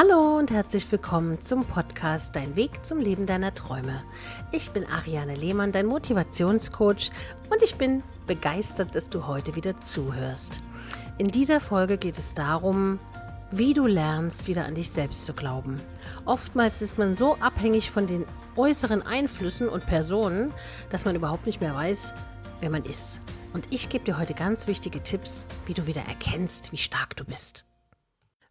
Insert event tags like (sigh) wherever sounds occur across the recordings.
Hallo und herzlich willkommen zum Podcast Dein Weg zum Leben deiner Träume. Ich bin Ariane Lehmann, dein Motivationscoach und ich bin begeistert, dass du heute wieder zuhörst. In dieser Folge geht es darum, wie du lernst, wieder an dich selbst zu glauben. Oftmals ist man so abhängig von den äußeren Einflüssen und Personen, dass man überhaupt nicht mehr weiß, wer man ist. Und ich gebe dir heute ganz wichtige Tipps, wie du wieder erkennst, wie stark du bist.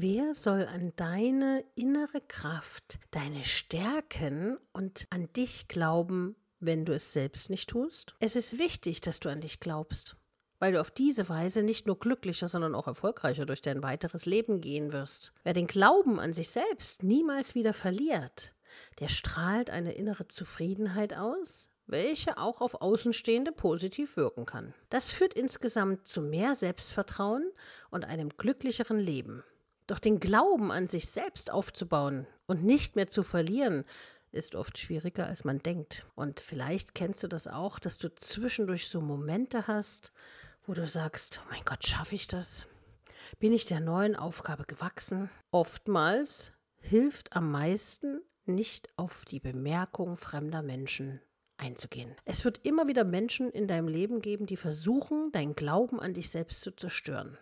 Wer soll an deine innere Kraft, deine Stärken und an dich glauben, wenn du es selbst nicht tust? Es ist wichtig, dass du an dich glaubst, weil du auf diese Weise nicht nur glücklicher, sondern auch erfolgreicher durch dein weiteres Leben gehen wirst. Wer den Glauben an sich selbst niemals wieder verliert, der strahlt eine innere Zufriedenheit aus, welche auch auf Außenstehende positiv wirken kann. Das führt insgesamt zu mehr Selbstvertrauen und einem glücklicheren Leben. Doch den Glauben an sich selbst aufzubauen und nicht mehr zu verlieren, ist oft schwieriger, als man denkt. Und vielleicht kennst du das auch, dass du zwischendurch so Momente hast, wo du sagst, oh mein Gott, schaffe ich das? Bin ich der neuen Aufgabe gewachsen? Oftmals hilft am meisten, nicht auf die Bemerkung fremder Menschen einzugehen. Es wird immer wieder Menschen in deinem Leben geben, die versuchen, deinen Glauben an dich selbst zu zerstören.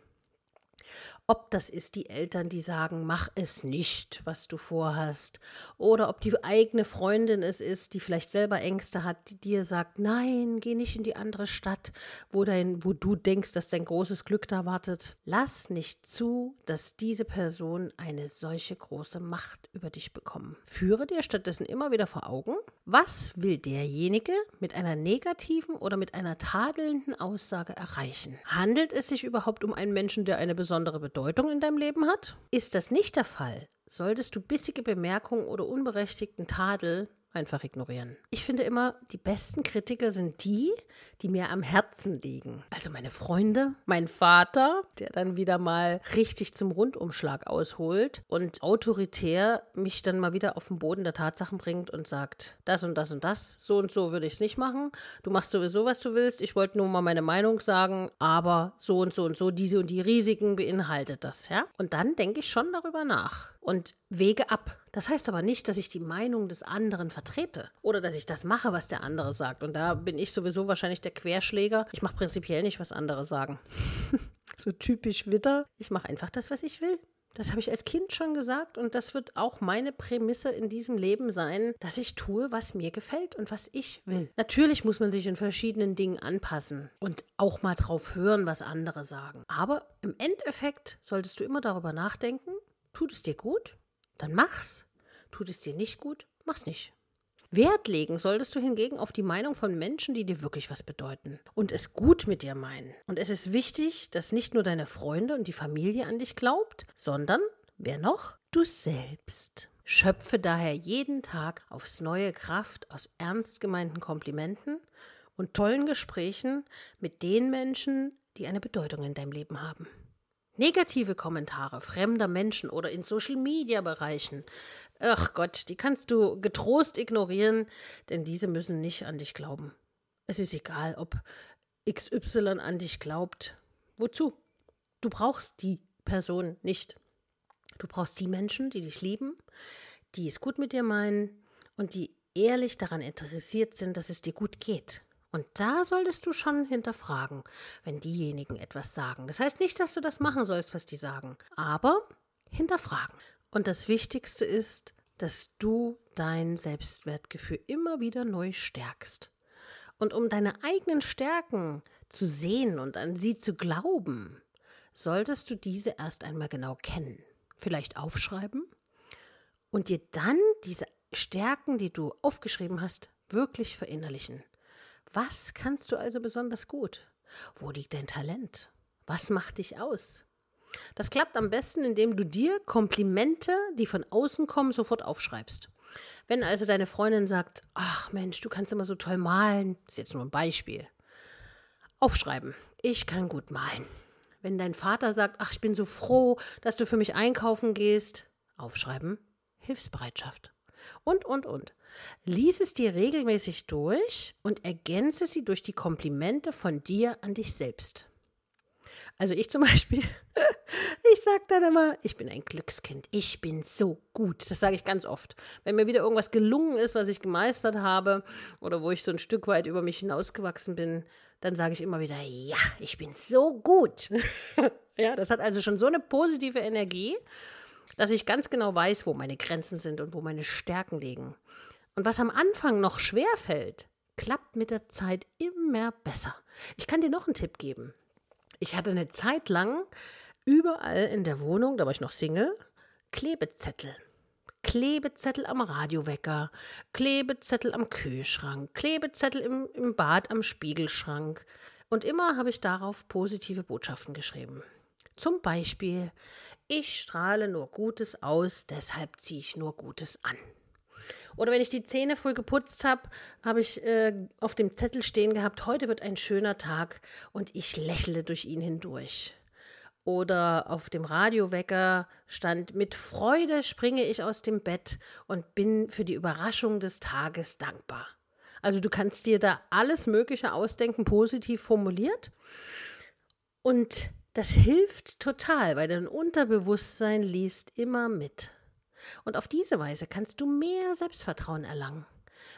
Ob das ist die Eltern, die sagen, mach es nicht, was du vorhast, oder ob die eigene Freundin es ist, die vielleicht selber Ängste hat, die dir sagt, nein, geh nicht in die andere Stadt, wo, dein, wo du denkst, dass dein großes Glück da wartet. Lass nicht zu, dass diese Person eine solche große Macht über dich bekommen. Führe dir stattdessen immer wieder vor Augen, was will derjenige mit einer negativen oder mit einer tadelnden Aussage erreichen? Handelt es sich überhaupt um einen Menschen, der eine besondere Bedeutung Bedeutung in deinem Leben hat? Ist das nicht der Fall, solltest du bissige Bemerkungen oder unberechtigten Tadel einfach ignorieren. Ich finde immer, die besten Kritiker sind die, die mir am Herzen liegen. Also meine Freunde, mein Vater, der dann wieder mal richtig zum Rundumschlag ausholt und autoritär mich dann mal wieder auf den Boden der Tatsachen bringt und sagt, das und das und das, so und so würde ich es nicht machen. Du machst sowieso, was du willst. Ich wollte nur mal meine Meinung sagen, aber so und so und so, diese und die Risiken beinhaltet das, ja? Und dann denke ich schon darüber nach und wege ab. Das heißt aber nicht, dass ich die Meinung des anderen vertrete oder dass ich das mache, was der andere sagt. Und da bin ich sowieso wahrscheinlich der Querschläger. Ich mache prinzipiell nicht, was andere sagen. (laughs) so typisch Witter. Ich mache einfach das, was ich will. Das habe ich als Kind schon gesagt und das wird auch meine Prämisse in diesem Leben sein, dass ich tue, was mir gefällt und was ich will. Natürlich muss man sich in verschiedenen Dingen anpassen und auch mal drauf hören, was andere sagen. Aber im Endeffekt solltest du immer darüber nachdenken, Tut es dir gut? Dann mach's. Tut es dir nicht gut? Mach's nicht. Wert legen solltest du hingegen auf die Meinung von Menschen, die dir wirklich was bedeuten und es gut mit dir meinen. Und es ist wichtig, dass nicht nur deine Freunde und die Familie an dich glaubt, sondern, wer noch? Du selbst. Schöpfe daher jeden Tag aufs neue Kraft aus ernst gemeinten Komplimenten und tollen Gesprächen mit den Menschen, die eine Bedeutung in deinem Leben haben. Negative Kommentare fremder Menschen oder in Social-Media-Bereichen, ach Gott, die kannst du getrost ignorieren, denn diese müssen nicht an dich glauben. Es ist egal, ob XY an dich glaubt. Wozu? Du brauchst die Person nicht. Du brauchst die Menschen, die dich lieben, die es gut mit dir meinen und die ehrlich daran interessiert sind, dass es dir gut geht. Und da solltest du schon hinterfragen, wenn diejenigen etwas sagen. Das heißt nicht, dass du das machen sollst, was die sagen, aber hinterfragen. Und das Wichtigste ist, dass du dein Selbstwertgefühl immer wieder neu stärkst. Und um deine eigenen Stärken zu sehen und an sie zu glauben, solltest du diese erst einmal genau kennen. Vielleicht aufschreiben und dir dann diese Stärken, die du aufgeschrieben hast, wirklich verinnerlichen. Was kannst du also besonders gut? Wo liegt dein Talent? Was macht dich aus? Das klappt am besten, indem du dir Komplimente, die von außen kommen, sofort aufschreibst. Wenn also deine Freundin sagt, ach Mensch, du kannst immer so toll malen, ist jetzt nur ein Beispiel. Aufschreiben. Ich kann gut malen. Wenn dein Vater sagt, ach, ich bin so froh, dass du für mich einkaufen gehst, aufschreiben. Hilfsbereitschaft und, und, und. Lies es dir regelmäßig durch und ergänze sie durch die Komplimente von dir an dich selbst. Also ich zum (laughs) Beispiel, ich sage dann immer, ich bin ein Glückskind, ich bin so gut. Das sage ich ganz oft. Wenn mir wieder irgendwas gelungen ist, was ich gemeistert habe oder wo ich so ein Stück weit über mich hinausgewachsen bin, dann sage ich immer wieder, ja, ich bin so gut. (laughs) ja, das hat also schon so eine positive Energie, dass ich ganz genau weiß, wo meine Grenzen sind und wo meine Stärken liegen. Und was am Anfang noch schwer fällt, klappt mit der Zeit immer besser. Ich kann dir noch einen Tipp geben. Ich hatte eine Zeit lang überall in der Wohnung, da war ich noch Single, Klebezettel. Klebezettel am Radiowecker, Klebezettel am Kühlschrank, Klebezettel im, im Bad am Spiegelschrank. Und immer habe ich darauf positive Botschaften geschrieben. Zum Beispiel, ich strahle nur Gutes aus, deshalb ziehe ich nur Gutes an. Oder wenn ich die Zähne früh geputzt habe, habe ich äh, auf dem Zettel stehen gehabt, heute wird ein schöner Tag und ich lächle durch ihn hindurch. Oder auf dem Radiowecker stand, mit Freude springe ich aus dem Bett und bin für die Überraschung des Tages dankbar. Also du kannst dir da alles Mögliche ausdenken, positiv formuliert. Und das hilft total, weil dein Unterbewusstsein liest immer mit. Und auf diese Weise kannst du mehr Selbstvertrauen erlangen,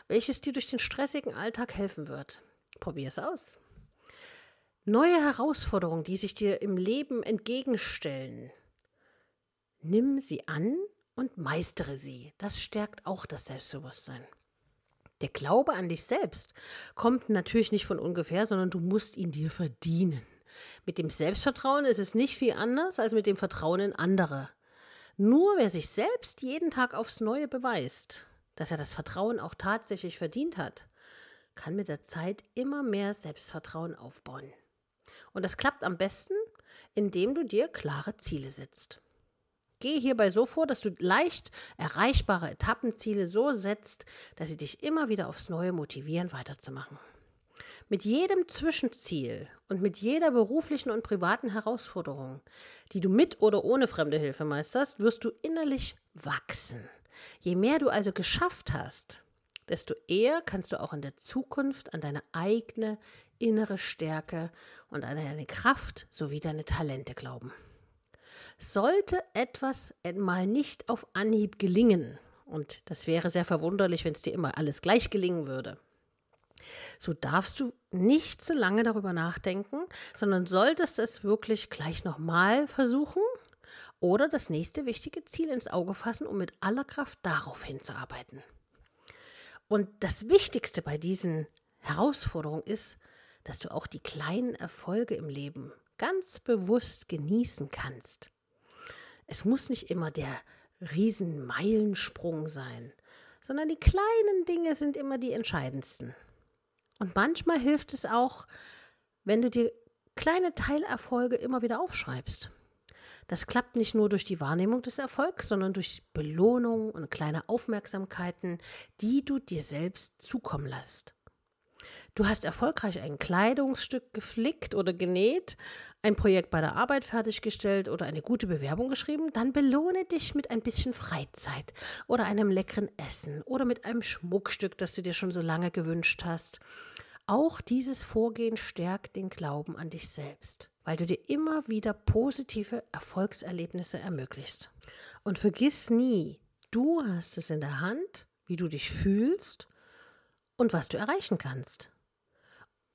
welches dir durch den stressigen Alltag helfen wird. Probier es aus. Neue Herausforderungen, die sich dir im Leben entgegenstellen, nimm sie an und meistere sie. Das stärkt auch das Selbstbewusstsein. Der Glaube an dich selbst kommt natürlich nicht von ungefähr, sondern du musst ihn dir verdienen. Mit dem Selbstvertrauen ist es nicht viel anders als mit dem Vertrauen in andere. Nur wer sich selbst jeden Tag aufs Neue beweist, dass er das Vertrauen auch tatsächlich verdient hat, kann mit der Zeit immer mehr Selbstvertrauen aufbauen. Und das klappt am besten, indem du dir klare Ziele setzt. Gehe hierbei so vor, dass du leicht erreichbare Etappenziele so setzt, dass sie dich immer wieder aufs Neue motivieren, weiterzumachen. Mit jedem Zwischenziel und mit jeder beruflichen und privaten Herausforderung, die du mit oder ohne fremde Hilfe meisterst, wirst du innerlich wachsen. Je mehr du also geschafft hast, desto eher kannst du auch in der Zukunft an deine eigene innere Stärke und an deine Kraft sowie deine Talente glauben. Sollte etwas mal nicht auf Anhieb gelingen, und das wäre sehr verwunderlich, wenn es dir immer alles gleich gelingen würde, so darfst du nicht zu lange darüber nachdenken, sondern solltest es wirklich gleich nochmal versuchen oder das nächste wichtige Ziel ins Auge fassen, um mit aller Kraft darauf hinzuarbeiten. Und das Wichtigste bei diesen Herausforderungen ist, dass du auch die kleinen Erfolge im Leben ganz bewusst genießen kannst. Es muss nicht immer der Riesenmeilensprung sein, sondern die kleinen Dinge sind immer die entscheidendsten. Und manchmal hilft es auch, wenn du dir kleine Teilerfolge immer wieder aufschreibst. Das klappt nicht nur durch die Wahrnehmung des Erfolgs, sondern durch Belohnung und kleine Aufmerksamkeiten, die du dir selbst zukommen lässt. Du hast erfolgreich ein Kleidungsstück geflickt oder genäht, ein Projekt bei der Arbeit fertiggestellt oder eine gute Bewerbung geschrieben, dann belohne dich mit ein bisschen Freizeit oder einem leckeren Essen oder mit einem Schmuckstück, das du dir schon so lange gewünscht hast. Auch dieses Vorgehen stärkt den Glauben an dich selbst, weil du dir immer wieder positive Erfolgserlebnisse ermöglichst. Und vergiss nie, du hast es in der Hand, wie du dich fühlst und was du erreichen kannst.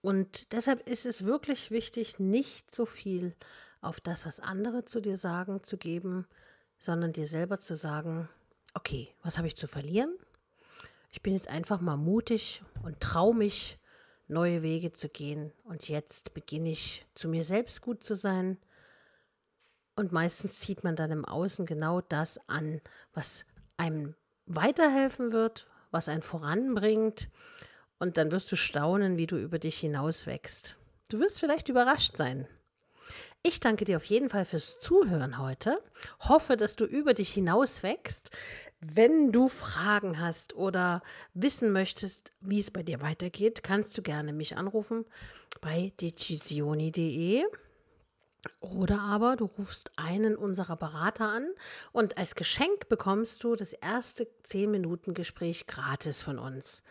Und deshalb ist es wirklich wichtig, nicht so viel auf das, was andere zu dir sagen, zu geben, sondern dir selber zu sagen, okay, was habe ich zu verlieren? Ich bin jetzt einfach mal mutig und traue mich, neue Wege zu gehen. Und jetzt beginne ich zu mir selbst gut zu sein. Und meistens zieht man dann im Außen genau das an, was einem weiterhelfen wird, was einen voranbringt. Und dann wirst du staunen, wie du über dich hinaus wächst. Du wirst vielleicht überrascht sein. Ich danke dir auf jeden Fall fürs Zuhören heute. Hoffe, dass du über dich hinaus wächst. Wenn du Fragen hast oder wissen möchtest, wie es bei dir weitergeht, kannst du gerne mich anrufen bei decisioni.de Oder aber du rufst einen unserer Berater an und als Geschenk bekommst du das erste 10 Minuten Gespräch gratis von uns.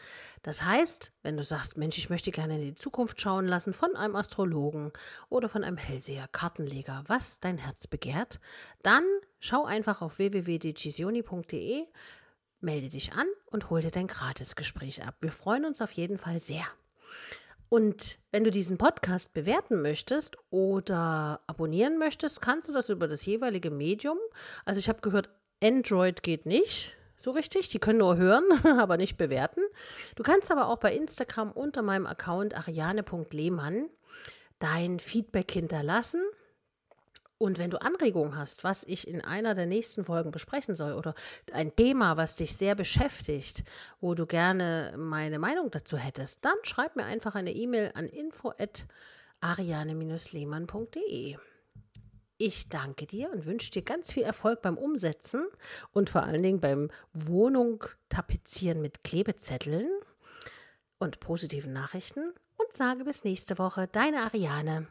Das heißt, wenn du sagst, Mensch, ich möchte gerne in die Zukunft schauen lassen von einem Astrologen oder von einem Hellseher, Kartenleger, was dein Herz begehrt, dann schau einfach auf www.decisioni.de, melde dich an und hol dir dein Gratisgespräch ab. Wir freuen uns auf jeden Fall sehr. Und wenn du diesen Podcast bewerten möchtest oder abonnieren möchtest, kannst du das über das jeweilige Medium. Also ich habe gehört, Android geht nicht so richtig. Die können nur hören, (laughs) aber nicht bewerten. Du kannst aber auch bei Instagram unter meinem Account ariane.lehmann dein Feedback hinterlassen. Und wenn du Anregungen hast, was ich in einer der nächsten Folgen besprechen soll oder ein Thema, was dich sehr beschäftigt, wo du gerne meine Meinung dazu hättest, dann schreib mir einfach eine E-Mail an info@ariane-lehmann.de. Ich danke dir und wünsche dir ganz viel Erfolg beim Umsetzen und vor allen Dingen beim Wohnung tapezieren mit Klebezetteln und positiven Nachrichten und sage bis nächste Woche, deine Ariane.